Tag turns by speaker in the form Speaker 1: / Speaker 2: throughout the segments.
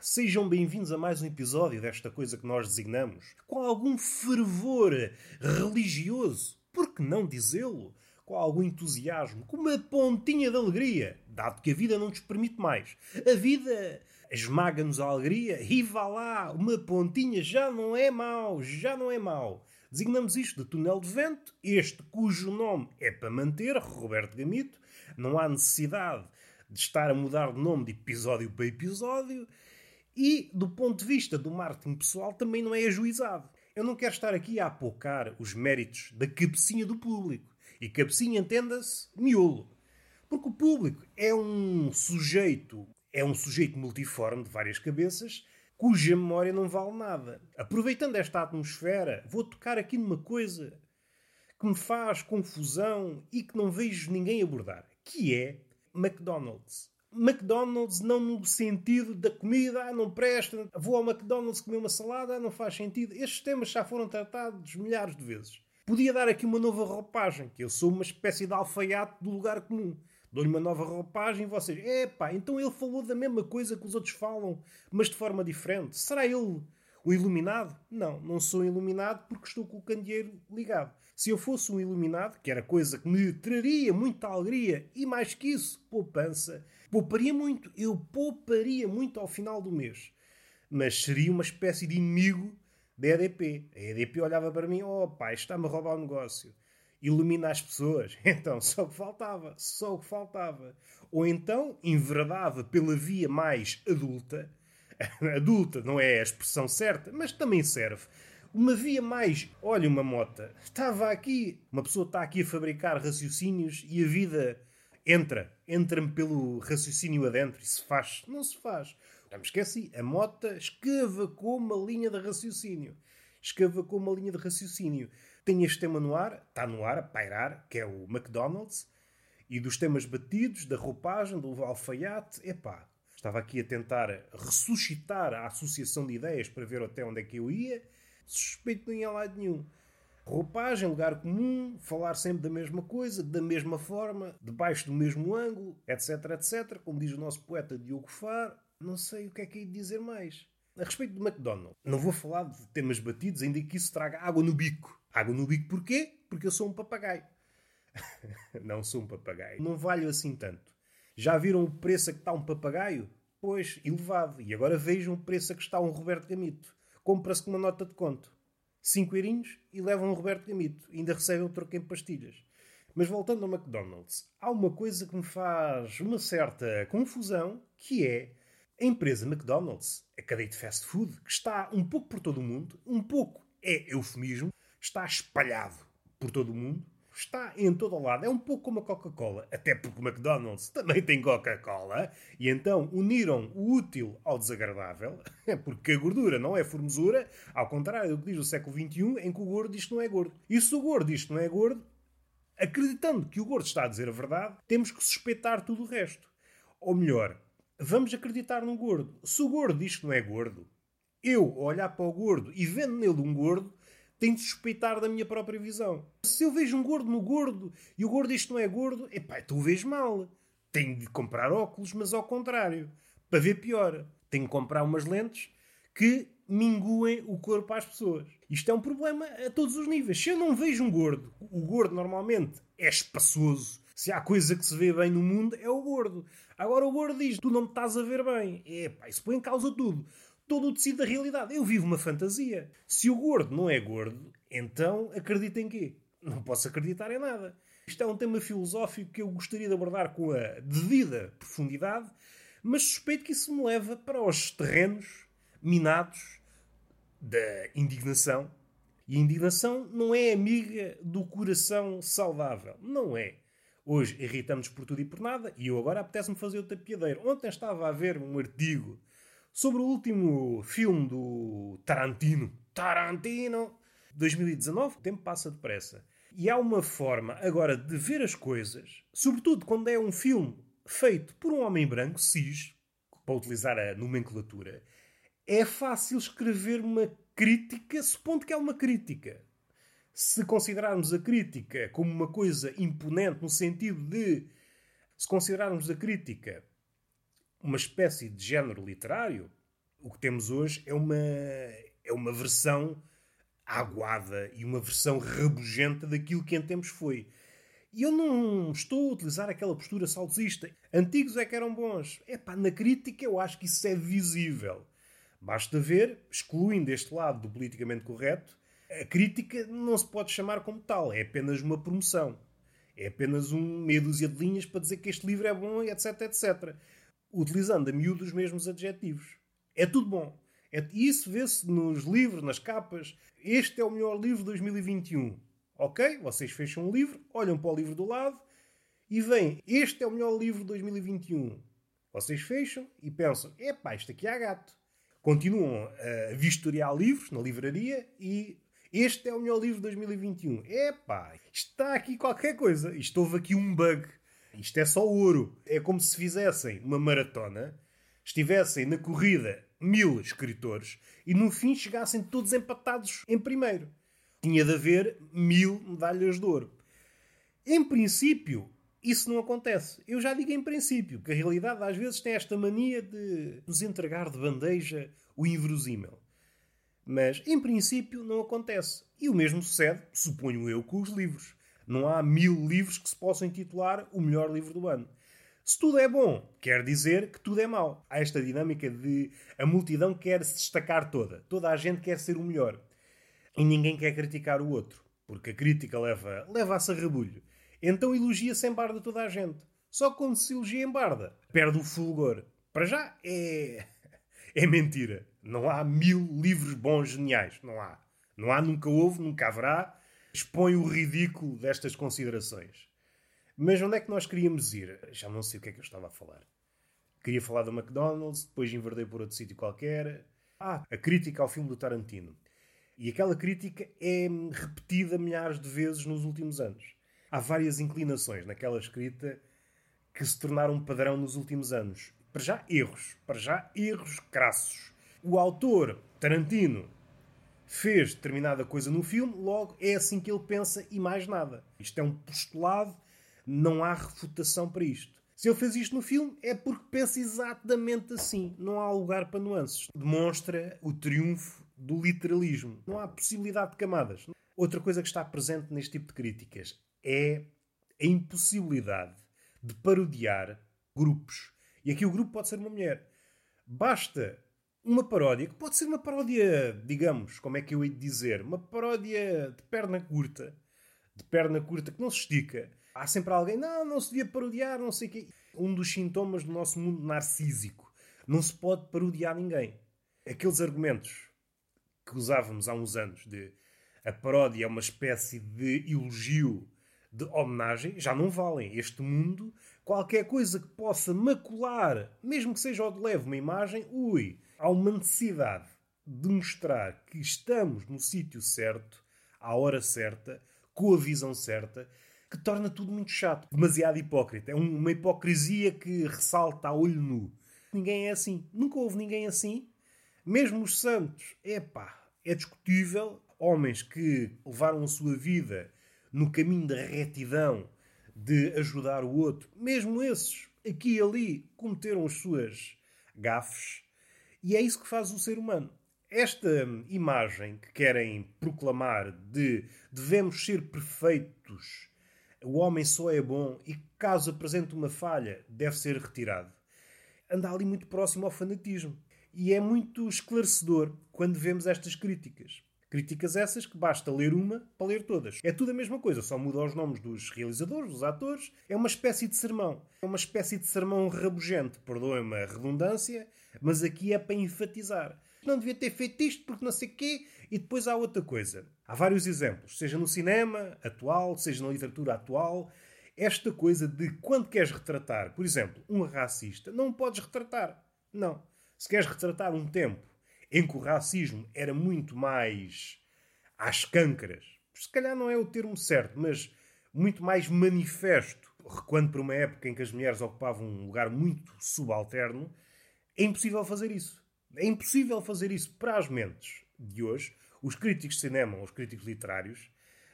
Speaker 1: sejam bem-vindos a mais um episódio desta coisa que nós designamos com algum fervor religioso, por que não dizê-lo? Com algum entusiasmo, com uma pontinha de alegria, dado que a vida não nos permite mais. A vida esmaga-nos a alegria e vá lá, uma pontinha já não é mau, já não é mau. Designamos isto de túnel de vento, este cujo nome é para manter, Roberto Gamito, não há necessidade de estar a mudar de nome de episódio para episódio, e do ponto de vista do marketing pessoal também não é ajuizado. Eu não quero estar aqui a apocar os méritos da cabecinha do público. E cabecinha, entenda-se, miolo. Porque o público é um sujeito, é um sujeito multiforme de várias cabeças, cuja memória não vale nada. Aproveitando esta atmosfera, vou tocar aqui numa coisa que me faz confusão e que não vejo ninguém abordar, que é McDonald's. McDonald's não no sentido da comida, ah, não presta, vou ao McDonald's comer uma salada, ah, não faz sentido. Estes temas já foram tratados milhares de vezes. Podia dar aqui uma nova roupagem, que eu sou uma espécie de alfaiate do lugar comum. Dou-lhe uma nova roupagem e vocês, epá, então ele falou da mesma coisa que os outros falam, mas de forma diferente. Será ele o iluminado? Não, não sou iluminado porque estou com o candeeiro ligado. Se eu fosse um iluminado, que era coisa que me traria muita alegria e mais que isso, poupança, pouparia muito. Eu pouparia muito ao final do mês. Mas seria uma espécie de inimigo da EDP. A EDP olhava para mim, oh pai, está-me a roubar o negócio. Ilumina as pessoas. Então, só o que faltava. Só o que faltava. Ou então, enverdava pela via mais adulta, adulta não é a expressão certa, mas também serve. Uma via mais. Olha, uma mota. Estava aqui. Uma pessoa está aqui a fabricar raciocínios e a vida entra. Entra-me pelo raciocínio adentro e se faz. Não se faz. Já me esqueci. A mota escavacou uma linha de raciocínio. Escavacou uma linha de raciocínio. Tem este tema no ar, está no ar, a pairar, que é o McDonald's. E dos temas batidos, da roupagem, do alfaiate, epá, Estava aqui a tentar ressuscitar a associação de ideias para ver até onde é que eu ia. Suspeito não ia a lado nenhum. Roupagem, lugar comum, falar sempre da mesma coisa, da mesma forma, debaixo do mesmo ângulo, etc, etc. Como diz o nosso poeta Diogo Far, não sei o que é que hei de dizer mais. A respeito do McDonald's, não vou falar de temas batidos, ainda que isso traga água no bico. Água no bico porquê? Porque eu sou um papagaio. não sou um papagaio. Não valho assim tanto. Já viram o preço a que está um papagaio? Pois, elevado. E agora vejam o preço a que está um Roberto Gamito. Compra-se com uma nota de conto. 5 eurinhos e levam um Roberto Gamito. Ainda recebem o troco em pastilhas. Mas voltando ao McDonald's, há uma coisa que me faz uma certa confusão, que é a empresa McDonald's, a cadeia de fast food, que está um pouco por todo o mundo, um pouco é eufemismo, está espalhado por todo o mundo, está em todo o lado. É um pouco como a Coca-Cola, até porque o McDonald's também tem Coca-Cola, e então uniram o útil ao desagradável, porque a gordura não é formosura, ao contrário do que diz o século XXI, em que o gordo diz que não é gordo. E se o gordo diz que não é gordo, acreditando que o gordo está a dizer a verdade, temos que suspeitar tudo o resto. Ou melhor, vamos acreditar no gordo. Se o gordo diz que não é gordo, eu olhar para o gordo e vendo nele um gordo, tenho de suspeitar da minha própria visão. Se eu vejo um gordo no gordo e o gordo isto não é gordo, epá, tu vês mal. Tenho de comprar óculos, mas ao contrário. Para ver pior. Tenho de comprar umas lentes que minguem o corpo às pessoas. Isto é um problema a todos os níveis. Se eu não vejo um gordo, o gordo normalmente é espaçoso. Se há coisa que se vê bem no mundo, é o gordo. Agora o gordo diz: Tu não me estás a ver bem. Epá, isso põe em causa tudo todo o tecido da realidade. Eu vivo uma fantasia. Se o gordo não é gordo, então acredita em quê? Não posso acreditar em nada. Isto é um tema filosófico que eu gostaria de abordar com a devida profundidade, mas suspeito que isso me leva para os terrenos minados da indignação. E a indignação não é amiga do coração saudável. Não é. Hoje irritamos por tudo e por nada e eu agora apetece-me fazer o tapiadeiro. Ontem estava a ver um artigo sobre o último filme do Tarantino. Tarantino! 2019, o tempo passa depressa. E há uma forma agora de ver as coisas, sobretudo quando é um filme feito por um homem branco, cis, para utilizar a nomenclatura, é fácil escrever uma crítica, supondo que é uma crítica. Se considerarmos a crítica como uma coisa imponente, no sentido de. Se considerarmos a crítica uma espécie de género literário, O que temos hoje é uma, é uma versão aguada e uma versão rabugenta daquilo que em tempos foi. E eu não estou a utilizar aquela postura saudosista. Antigos é que eram bons. É pá, na crítica eu acho que isso é visível. Basta ver, excluindo este lado do politicamente correto, a crítica não se pode chamar como tal. É apenas uma promoção. É apenas um meia dúzia de linhas para dizer que este livro é bom, etc, etc. Utilizando a miúdo os mesmos adjetivos. É tudo bom. É, isso vê-se nos livros, nas capas. Este é o melhor livro de 2021. Ok? Vocês fecham o livro, olham para o livro do lado e vêm. Este é o melhor livro de 2021. Vocês fecham e pensam: epá, isto aqui há gato. Continuam a vistoriar livros na livraria e este é o melhor livro de 2021. Epá, está aqui qualquer coisa. Isto houve aqui um bug. Isto é só ouro. É como se fizessem uma maratona, estivessem na corrida mil escritores e no fim chegassem todos empatados em primeiro. Tinha de haver mil medalhas de ouro. Em princípio, isso não acontece. Eu já digo em princípio, que a realidade às vezes tem esta mania de nos entregar de bandeja o inverosímil. Mas, em princípio, não acontece. E o mesmo sucede, suponho eu, com os livros. Não há mil livros que se possam intitular o melhor livro do ano. Se tudo é bom, quer dizer que tudo é mau. Há esta dinâmica de a multidão quer se destacar toda. Toda a gente quer ser o melhor. E ninguém quer criticar o outro. Porque a crítica leva, leva a sarrabulho. Então elogia-se em barda toda a gente. Só quando se elogia em barda, perde o fulgor. Para já é. é mentira. Não há mil livros bons geniais. Não há. Não há, nunca houve, nunca haverá. Expõe o ridículo destas considerações. Mas onde é que nós queríamos ir? Já não sei o que é que eu estava a falar. Queria falar do McDonald's, depois enverdei por outro sítio qualquer. Ah, a crítica ao filme do Tarantino. E aquela crítica é repetida milhares de vezes nos últimos anos. Há várias inclinações naquela escrita que se tornaram padrão nos últimos anos. Para já, erros. Para já, erros crassos o autor, Tarantino, fez determinada coisa no filme, logo é assim que ele pensa e mais nada. Isto é um postulado, não há refutação para isto. Se ele fez isto no filme, é porque pensa exatamente assim. Não há lugar para nuances. Demonstra o triunfo do literalismo. Não há possibilidade de camadas. Outra coisa que está presente neste tipo de críticas é a impossibilidade de parodiar grupos. E aqui o grupo pode ser uma mulher. Basta uma paródia que pode ser uma paródia, digamos, como é que eu ia dizer, uma paródia de perna curta, de perna curta que não se estica. Há sempre alguém, não, não se devia parodiar, não sei o quê. Um dos sintomas do nosso mundo narcísico. Não se pode parodiar ninguém. Aqueles argumentos que usávamos há uns anos de a paródia é uma espécie de elogio, de homenagem, já não valem. Este mundo, qualquer coisa que possa macular, mesmo que seja ao de leve uma imagem, ui, há uma necessidade de mostrar que estamos no sítio certo, à hora certa, com a visão certa, que torna tudo muito chato, demasiado hipócrita. É uma hipocrisia que ressalta a olho nu. Ninguém é assim. Nunca houve ninguém assim. Mesmo os santos, epá, é discutível. Homens que levaram a sua vida no caminho da retidão, de ajudar o outro, mesmo esses, aqui e ali, cometeram as suas gafes e é isso que faz o ser humano. Esta imagem que querem proclamar de devemos ser perfeitos, o homem só é bom e caso apresente uma falha deve ser retirado, anda ali muito próximo ao fanatismo. E é muito esclarecedor quando vemos estas críticas. Críticas essas que basta ler uma para ler todas. É tudo a mesma coisa, só muda os nomes dos realizadores, dos atores. É uma espécie de sermão. É uma espécie de sermão rabugente, perdoem-me a redundância, mas aqui é para enfatizar. Não devia ter feito isto porque não sei quê. E depois há outra coisa. Há vários exemplos, seja no cinema atual, seja na literatura atual. Esta coisa de quando queres retratar, por exemplo, um racista, não podes retratar. Não. Se queres retratar um tempo em que o racismo era muito mais às câncaras. Se calhar não é o termo certo, mas muito mais manifesto, recuando para uma época em que as mulheres ocupavam um lugar muito subalterno, é impossível fazer isso. É impossível fazer isso para as mentes de hoje. Os críticos de cinema, os críticos literários,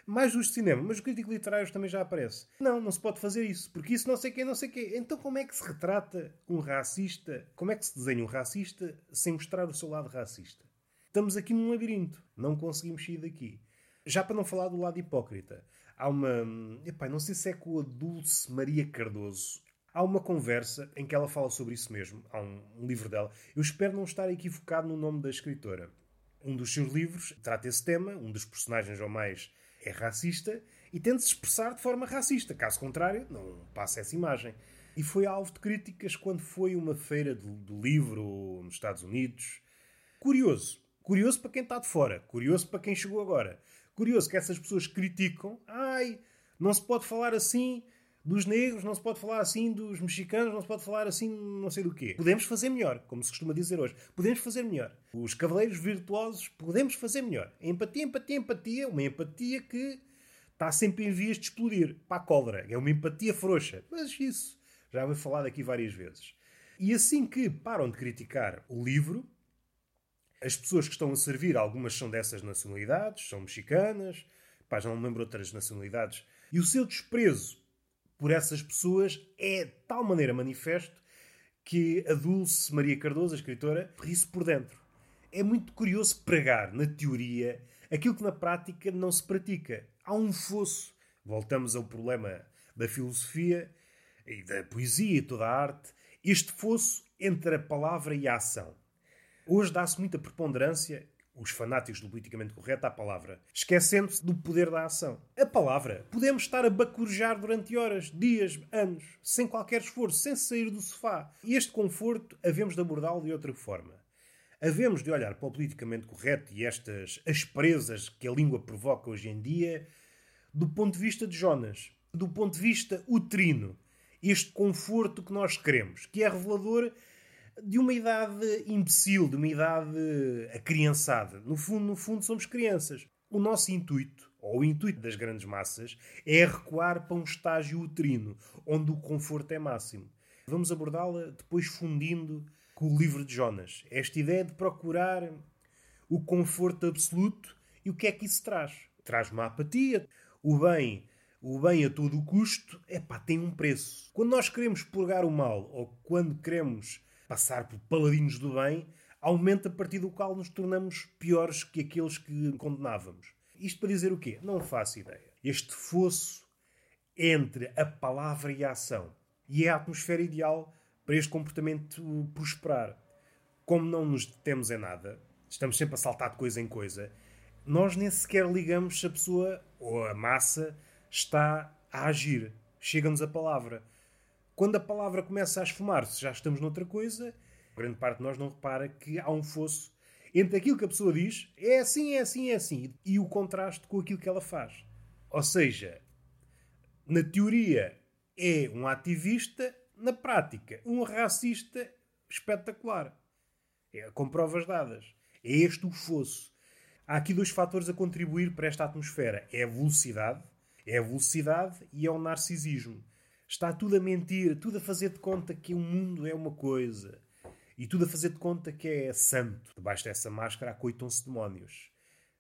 Speaker 1: Mais os de cinema, mas o crítico literário também já aparece. Não, não se pode fazer isso, porque isso não sei quem, não sei quem. Então como é que se retrata um racista? Como é que se desenha um racista sem mostrar o seu lado racista? Estamos aqui num labirinto, não conseguimos sair daqui. Já para não falar do lado hipócrita, há uma. Epá, não sei se é com a Dulce Maria Cardoso. Há uma conversa em que ela fala sobre isso mesmo. Há um, um livro dela. Eu espero não estar equivocado no nome da escritora. Um dos seus livros trata esse tema, um dos personagens ou mais é racista e tenta se expressar de forma racista. Caso contrário, não passa essa imagem. E foi alvo de críticas quando foi uma feira do, do livro nos Estados Unidos. Curioso. Curioso para quem está de fora. Curioso para quem chegou agora. Curioso que essas pessoas criticam. Ai, não se pode falar assim dos negros, não se pode falar assim dos mexicanos, não se pode falar assim não sei do quê. Podemos fazer melhor, como se costuma dizer hoje. Podemos fazer melhor. Os cavaleiros virtuosos podemos fazer melhor. Empatia, empatia, empatia. Uma empatia que está sempre em vias de explodir. Para a cólera. É uma empatia frouxa. Mas isso já foi falado aqui várias vezes. E assim que param de criticar o livro, as pessoas que estão a servir, algumas são dessas nacionalidades, são mexicanas, pá, já não me lembro outras nacionalidades, e o seu desprezo por essas pessoas é de tal maneira manifesto que a Dulce Maria Cardoso, a escritora, ri-se por dentro. É muito curioso pregar, na teoria, aquilo que na prática não se pratica. Há um fosso. Voltamos ao problema da filosofia e da poesia e toda a arte. Este fosso entre a palavra e a ação. Hoje dá-se muita preponderância os fanáticos do politicamente correto à palavra, esquecendo-se do poder da ação. A palavra podemos estar a bacurejar durante horas, dias, anos, sem qualquer esforço, sem sair do sofá. E este conforto havemos de abordá-lo de outra forma. Havemos de olhar para o politicamente correto e estas asperezas que a língua provoca hoje em dia do ponto de vista de Jonas, do ponto de vista uterino. Este conforto que nós queremos, que é revelador de uma idade imbecil, de uma idade acriançada. No fundo, no fundo, somos crianças. O nosso intuito, ou o intuito das grandes massas, é recuar para um estágio uterino, onde o conforto é máximo. Vamos abordá-la depois fundindo com o livro de Jonas. Esta ideia de procurar o conforto absoluto e o que é que isso traz? Traz uma apatia. O bem, o bem a todo custo, é pá, tem um preço. Quando nós queremos purgar o mal ou quando queremos passar por paladinos do bem, aumenta a partir do qual nos tornamos piores que aqueles que condenávamos. Isto para dizer o quê? Não faço ideia. Este fosso entre a palavra e a ação. E é a atmosfera ideal para este comportamento prosperar. Como não nos detemos em nada, estamos sempre a saltar de coisa em coisa, nós nem sequer ligamos se a pessoa ou a massa está a agir. Chega-nos a palavra. Quando a palavra começa a esfumar-se, já estamos noutra coisa. Grande parte de nós não repara que há um fosso entre aquilo que a pessoa diz, é assim, é assim, é assim, e o contraste com aquilo que ela faz. Ou seja, na teoria é um ativista, na prática, um racista espetacular. É, com provas dadas. É este o fosso. Há aqui dois fatores a contribuir para esta atmosfera: é a velocidade, é a velocidade e é o narcisismo. Está tudo a mentir, tudo a fazer de conta que o mundo é uma coisa. E tudo a fazer de conta que é santo. Debaixo dessa máscara acoitam-se demónios.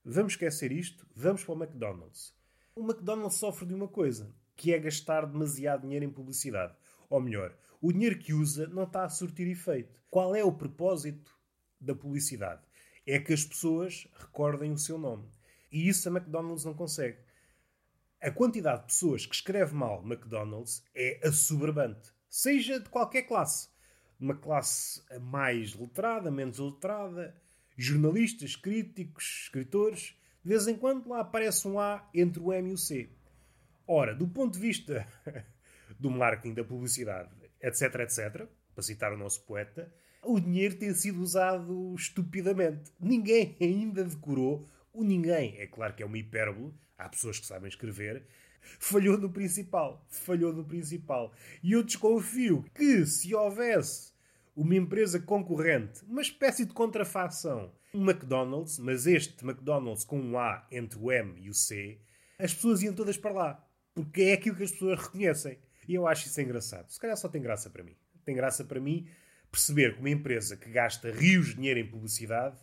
Speaker 1: Vamos esquecer isto, vamos para o McDonald's. O McDonald's sofre de uma coisa, que é gastar demasiado dinheiro em publicidade. Ou melhor, o dinheiro que usa não está a surtir efeito. Qual é o propósito da publicidade? É que as pessoas recordem o seu nome. E isso a McDonald's não consegue a quantidade de pessoas que escreve mal McDonald's é assoberbante. Seja de qualquer classe. Uma classe mais letrada, menos letrada, jornalistas, críticos, escritores. De vez em quando lá aparece um A entre o M e o C. Ora, do ponto de vista do marketing, da publicidade, etc, etc, para citar o nosso poeta, o dinheiro tem sido usado estupidamente. Ninguém ainda decorou o ninguém, é claro que é uma hipérbole, há pessoas que sabem escrever, falhou no principal. Falhou no principal. E eu desconfio que se houvesse uma empresa concorrente, uma espécie de contrafação, um McDonald's, mas este McDonald's com um A entre o M e o C, as pessoas iam todas para lá. Porque é aquilo que as pessoas reconhecem. E eu acho isso engraçado. Se calhar só tem graça para mim. Tem graça para mim perceber que uma empresa que gasta rios de dinheiro em publicidade,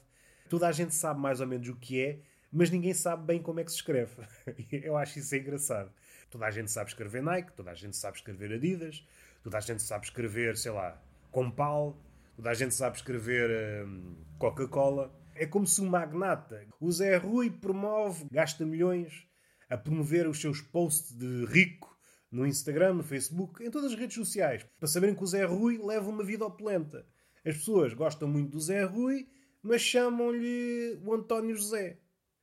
Speaker 1: toda a gente sabe mais ou menos o que é, mas ninguém sabe bem como é que se escreve. Eu acho isso engraçado. Toda a gente sabe escrever Nike, toda a gente sabe escrever Adidas, toda a gente sabe escrever, sei lá, Compal, toda a gente sabe escrever hum, Coca-Cola. É como se um magnata, o Zé Rui promove, gasta milhões a promover os seus posts de rico no Instagram, no Facebook, em todas as redes sociais, para saberem que o Zé Rui leva uma vida opulenta. As pessoas gostam muito do Zé Rui, mas chamam-lhe o António José.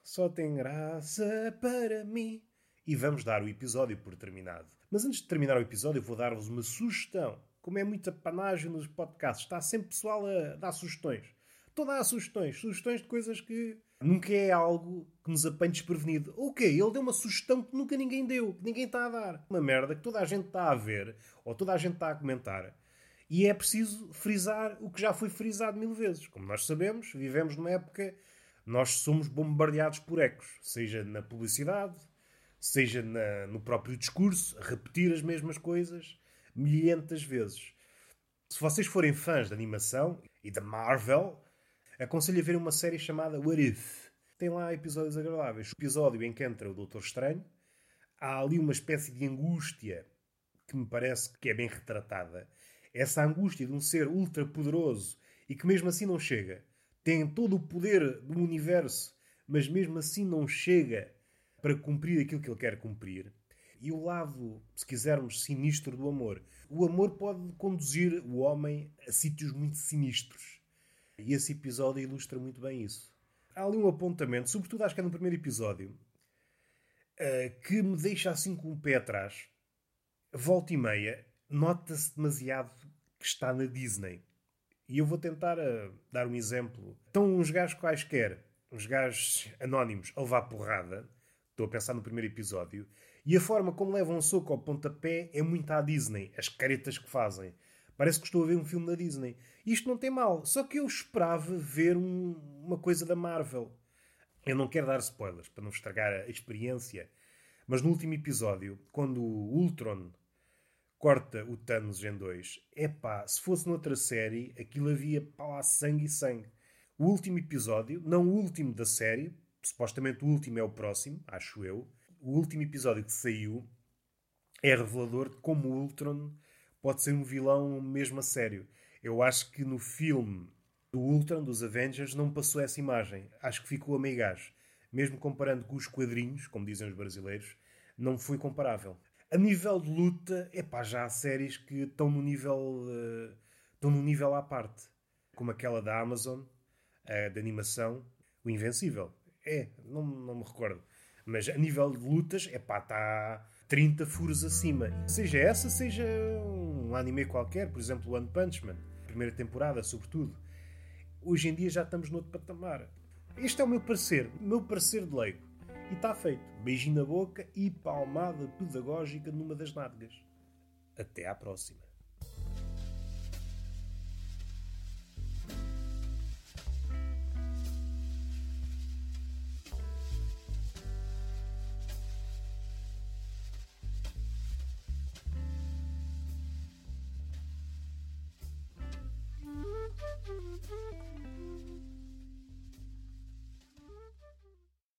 Speaker 1: Só tem graça para mim. E vamos dar o episódio por terminado. Mas antes de terminar o episódio, vou dar-vos uma sugestão. Como é muita panagem nos podcasts, está sempre pessoal a dar sugestões. Estou a dar sugestões. Sugestões de coisas que nunca é algo que nos apanhe desprevenido. Ok, ele deu uma sugestão que nunca ninguém deu, que ninguém está a dar. Uma merda que toda a gente está a ver, ou toda a gente está a comentar. E é preciso frisar o que já foi frisado mil vezes. Como nós sabemos, vivemos numa época. Nós somos bombardeados por ecos, seja na publicidade, seja na, no próprio discurso, repetir as mesmas coisas milhentas vezes. Se vocês forem fãs de animação e da Marvel, aconselho a ver uma série chamada What If. Tem lá episódios agradáveis. O episódio em que entra o Doutor Estranho, há ali uma espécie de angústia que me parece que é bem retratada. Essa angústia de um ser ultra poderoso e que mesmo assim não chega. Tem todo o poder do universo, mas mesmo assim não chega para cumprir aquilo que ele quer cumprir. E o lado, se quisermos, sinistro do amor. O amor pode conduzir o homem a sítios muito sinistros. E esse episódio ilustra muito bem isso. Há ali um apontamento, sobretudo acho que é no primeiro episódio, eh, que me deixa assim com o pé atrás. Volta e meia, nota-se demasiado que está na Disney. E eu vou tentar uh, dar um exemplo. Estão uns gajos quaisquer, uns gajos anónimos, a levar porrada. Estou a pensar no primeiro episódio. E a forma como levam um soco ao pontapé é muito à Disney. As caretas que fazem. Parece que estou a ver um filme da Disney. Isto não tem mal. Só que eu esperava ver um, uma coisa da Marvel. Eu não quero dar spoilers para não estragar a experiência. Mas no último episódio, quando o Ultron corta o Thanos em dois, é pá, se fosse noutra série, aquilo havia pá lá sangue e sangue. O último episódio, não o último da série, supostamente o último é o próximo, acho eu. O último episódio que saiu é revelador de como o Ultron pode ser um vilão mesmo a sério. Eu acho que no filme do Ultron, dos Avengers, não passou essa imagem. Acho que ficou a meio gás. Mesmo comparando com os quadrinhos, como dizem os brasileiros, não foi comparável. A nível de luta, é pá, já há séries que estão no nível, uh, estão no nível à parte. Como aquela da Amazon, uh, de animação, o Invencível. É, não, não me recordo. Mas a nível de lutas, é pá, está 30 furos acima. Seja essa, seja um anime qualquer, por exemplo, One Punch Man, primeira temporada, sobretudo. Hoje em dia já estamos noutro patamar. Este é o meu parecer, o meu parecer de leigo. E está feito. Beijinho na boca e palmada pedagógica numa das nádegas. Até à próxima.